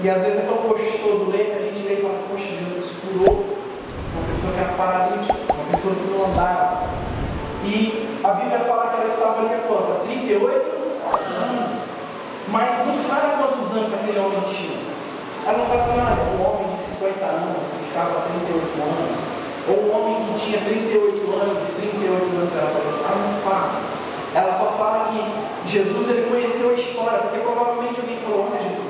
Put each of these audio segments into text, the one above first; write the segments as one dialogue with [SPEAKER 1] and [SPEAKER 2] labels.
[SPEAKER 1] E, às vezes é tão gostoso ler que a gente lê e fala, poxa, Jesus curou uma pessoa que era paralítica, uma pessoa que não andava. E a Bíblia fala que ela estava ali há quanto? 38 anos. Mas não fala quantos anos aquele homem tinha. Ela não fala assim, olha, um homem de 50 anos que estava há 38 anos. Ou um homem que tinha 38 anos e 38 anos era paralítico. Ela não fala. Ela só fala que Jesus ele conheceu a história, porque provavelmente alguém falou, olha Jesus,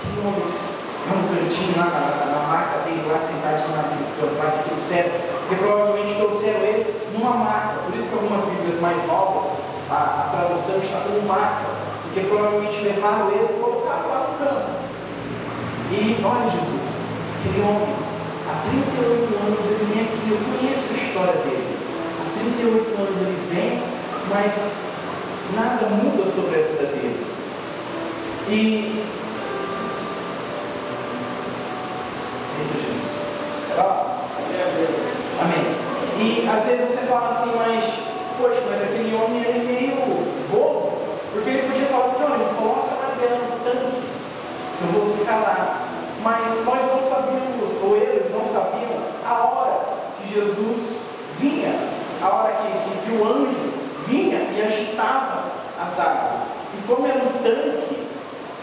[SPEAKER 1] lá no cantinho, lá na, na, maca dele, lá sentadinho na Bíblia, que trouxeram, porque provavelmente trouxeram ele numa maca. Por isso que algumas Bíblias mais novas, a, a tradução está como maca, porque provavelmente levaram ele e colocaram lá no campo. E olha Jesus, aquele homem, há 38 anos ele vem aqui, eu conheço a história dele. Há 38 anos ele vem, mas nada muda sobre a vida dele. E Amém. E às vezes você fala assim, mas, poxa, mas aquele homem é meio bobo, porque ele podia falar assim, olha, coloca lá dentro do tanque, eu vou ficar lá. Mas nós não sabíamos, ou eles não sabiam, a hora que Jesus vinha, a hora que, que, que o anjo vinha e agitava as águas. E como era um tanque,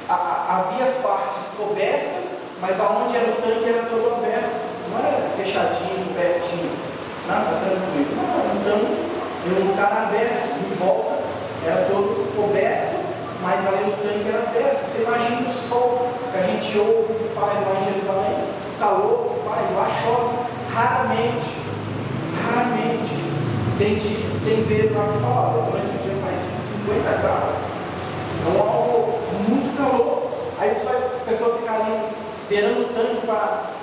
[SPEAKER 1] a, a, havia as partes cobertas, mas aonde era o tanque era todo aberto não é fechadinho, pertinho, nada tranquilo. Não, então, um lugar aberto, em volta, era todo coberto, mas ali no tanque era aberto. Você imagina o sol que a gente ouve que faz lá em Jerusalém, o calor que faz, lá chove, raramente, raramente. Tem, tem vezes lá que fala, durante o dia faz 50 graus. Então algo muito calor. Aí a pessoa fica ali beirando o tanque para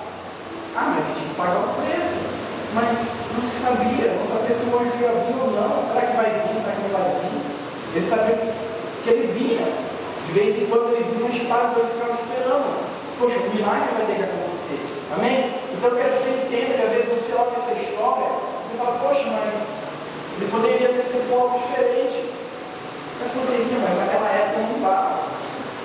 [SPEAKER 1] ah, mas a gente pagar o preço. Mas sabia, não sabia se o anjo ia vir ou não. Será que vai vir? Será que não vai vir? Ele sabia que ele vinha. De vez em quando ele vinha, agitado, dois ficavam esperando. Poxa, o milagre vai ter que acontecer. Amém? Então eu quero que você entenda que às vezes você olha essa história, você fala, poxa, mas ele poderia ter feito algo diferente. Mas poderia, mas naquela época não dava.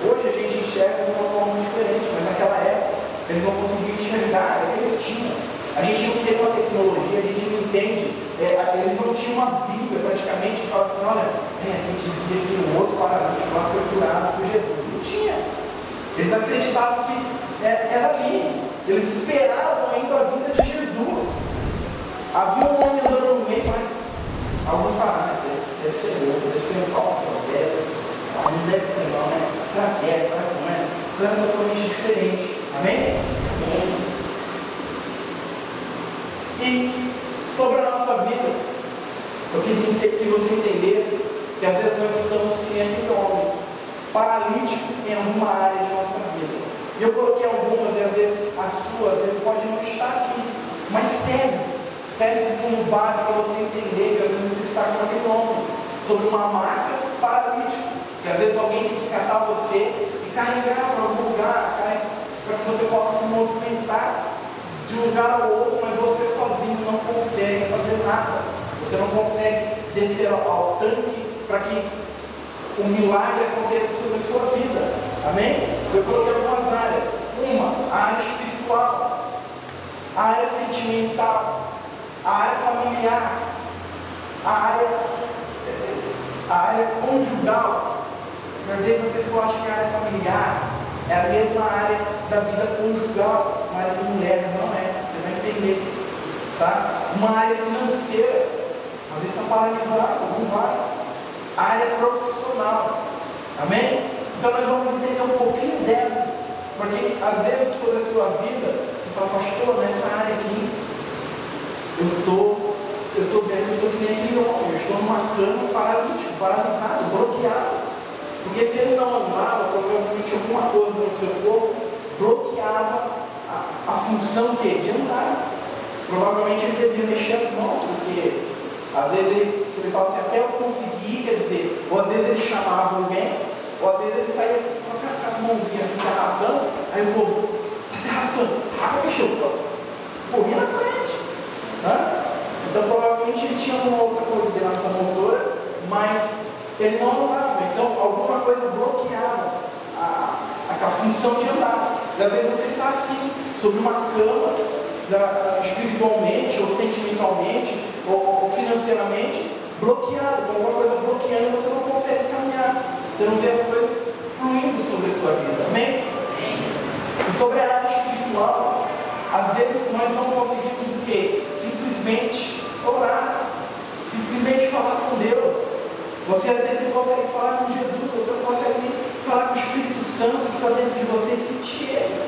[SPEAKER 1] Hoje a gente enxerga de uma forma diferente, mas naquela época eles não conseguiam enxergar o que eles tinham. A gente não tem uma tecnologia, a gente não entende. É, eles não tinham uma Bíblia praticamente que fala assim, olha, é, gente dizia que o outro paralítico lá foi curado por Jesus. Não tinha. Eles acreditavam que é, era ali. Eles esperavam ainda a vinda de Jesus. Havia um homem andando no meio, mas alguns falaram, deve, deve ser outro, deve ser um falso profeta. Não deve ser não, né? Será que é? Será que não é? Então era totalmente diferente. Amém? E sobre a nossa vida, eu queria que você entendesse que às vezes nós estamos que aquele homem paralítico em alguma área de nossa vida. E eu coloquei algumas, e às vezes as suas, às vezes pode não estar aqui, mas serve, serve como base para você entender que às vezes você está com aquele homem sobre uma marca paralítico. Que às vezes alguém tem que catar você e carregar para algum lugar, para que você possa se movimentar de um lugar ao outro, mas você sozinho não consegue fazer nada. Você não consegue descer ao, ao tanque para que o milagre aconteça sobre a sua vida. Amém? Eu coloquei algumas áreas. Uma, a área espiritual, a área sentimental, a área familiar, a área, a área conjugal. Às vezes a pessoa acha que a área familiar é a mesma área da vida conjugal, marido e mulher, não é, você vai entender. Tá? Uma área financeira, vezes está paralisado, não vai. A área profissional. Amém? Então nós vamos entender um pouquinho dessas. Porque às vezes sobre a sua vida, você fala, pastor, nessa área aqui, eu estou eu estou vendo eu estou que nem eu estou numa cama paralítico, paralisado, bloqueado. Porque se ele não andava, provavelmente alguma coisa no seu corpo bloqueava a, a função de, de andar. Provavelmente ele devia mexer as mãos, porque às vezes ele, ele fala assim, até eu conseguir, quer dizer, ou às vezes ele chamava alguém, ou às vezes ele saía só com as mãozinhas assim, se arrastando, aí o povo, está se arrastando, rápido, bicho, corria na frente. Né? Então provavelmente ele tinha uma outra coordenação motora, mas ele não andava, então alguma coisa bloqueava a, a, a função de andar. E às vezes você está assim, sobre uma cama, espiritualmente ou sentimentalmente ou, ou financeiramente, bloqueado, com alguma coisa bloqueando você não consegue caminhar. Você não vê as coisas fluindo sobre a sua vida. Amém? E sobre a área espiritual, às vezes nós não conseguimos o quê? Simplesmente orar, simplesmente falar com Deus. Você às vezes não consegue falar com Jesus, você não consegue falar com o Espírito Santo que está dentro de você e sentir Ele.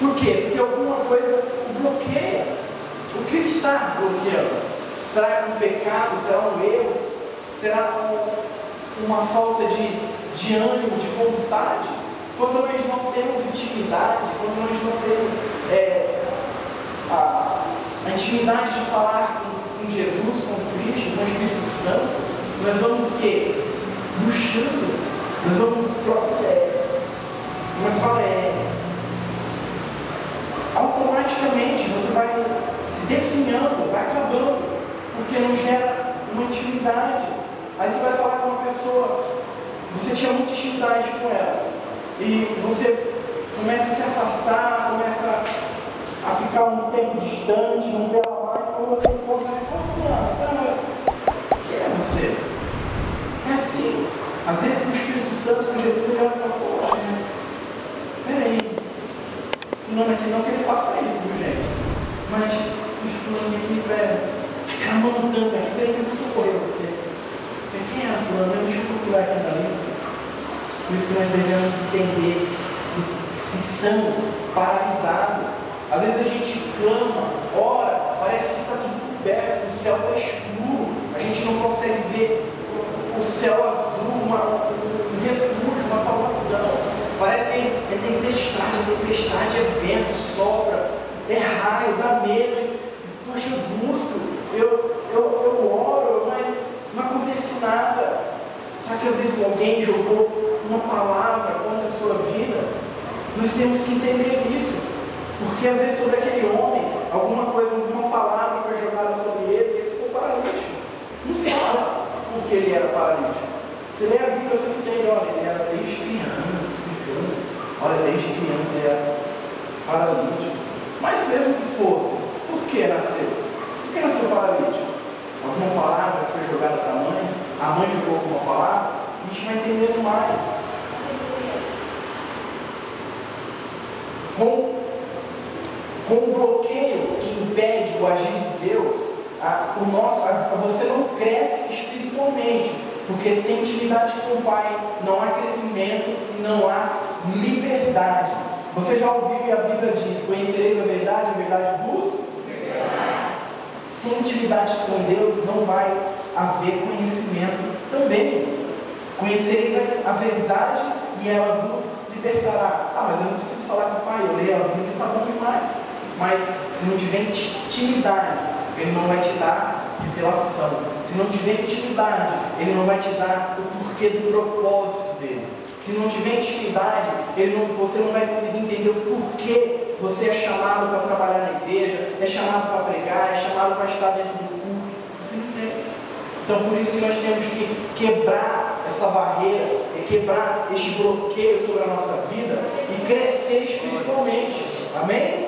[SPEAKER 1] Por quê? Porque alguma coisa o bloqueia. O que está bloqueando? Será um pecado? Será um erro? Será um, uma falta de, de ânimo, de vontade? Quando nós não temos intimidade, quando nós não temos é, a, a, intimidade de falar com, com Jesus, com Cristo, com o Espírito Santo, nós vamos o quê? Luxando. Nós vamos. É, como é que fala? É, automaticamente você vai definhando, vai acabando, porque não gera uma intimidade. Aí você vai falar com uma pessoa, você tinha muita intimidade com ela, e você começa a se afastar, começa a ficar um tempo distante, não vê ela mais, quando você encontra ela, fala, fulano, tá, quem é você? É assim. Às vezes o Espírito Santo, com Jesus, ele olha e fala, poxa, peraí, fulano aqui não que ele faça isso, viu gente? Mas os fulano aqui, velho, clamando tanto aqui, peraí, eu vou socorrer você. Quem é a fulano? Deixa eu procurar aqui na lista. Por isso que nós devemos entender se, se estamos paralisados. Às vezes a gente clama, ora, parece que está tudo coberto, o céu está escuro, a gente não consegue ver o céu azul, uma, um refúgio, uma salvação. Parece que é tempestade, tempestade, é vento, sopra, é raio, dá medo. Poxa, eu busco, eu, eu, eu oro, mas não acontece nada. Sabe que às vezes alguém jogou uma palavra contra a sua vida? Nós temos que entender isso. Porque às vezes sobre aquele homem, alguma coisa, alguma palavra foi jogada sobre ele e ele ficou paralítico. Não fala porque ele era paralítico. Você lê a Bíblia, você entende, olha, ele era desde criança, explicando. Olha, desde criança ele era paralítico. Mas mesmo que fosse, por que nasceu? Por que nasceu paralítico? Alguma palavra que foi jogada para a mãe? A mãe jogou alguma palavra? A gente vai entendendo mais. Com, com o bloqueio que impede o agir de Deus, a, o nosso, a, você não cresce espiritualmente, porque sem intimidade com o Pai não há crescimento e não há liberdade. Você já ouviu e a Bíblia diz: Conhecereis a verdade, a verdade vos? Sem intimidade com Deus não vai haver conhecimento também. Conhecereis a, a verdade e ela vos libertará. Ah, mas eu não preciso falar com o Pai, eu leio a Bíblia está bom demais. Mas se não tiver intimidade, ele não vai te dar revelação. Se não tiver intimidade, ele não vai te dar o porquê do propósito dele. Se não tiver intimidade, ele não, você não vai conseguir entender o porquê você é chamado para trabalhar na igreja, é chamado para pregar, é chamado para estar dentro do culto. Você não tem. Então por isso que nós temos que quebrar essa barreira, e quebrar este bloqueio sobre a nossa vida e crescer espiritualmente. Amém?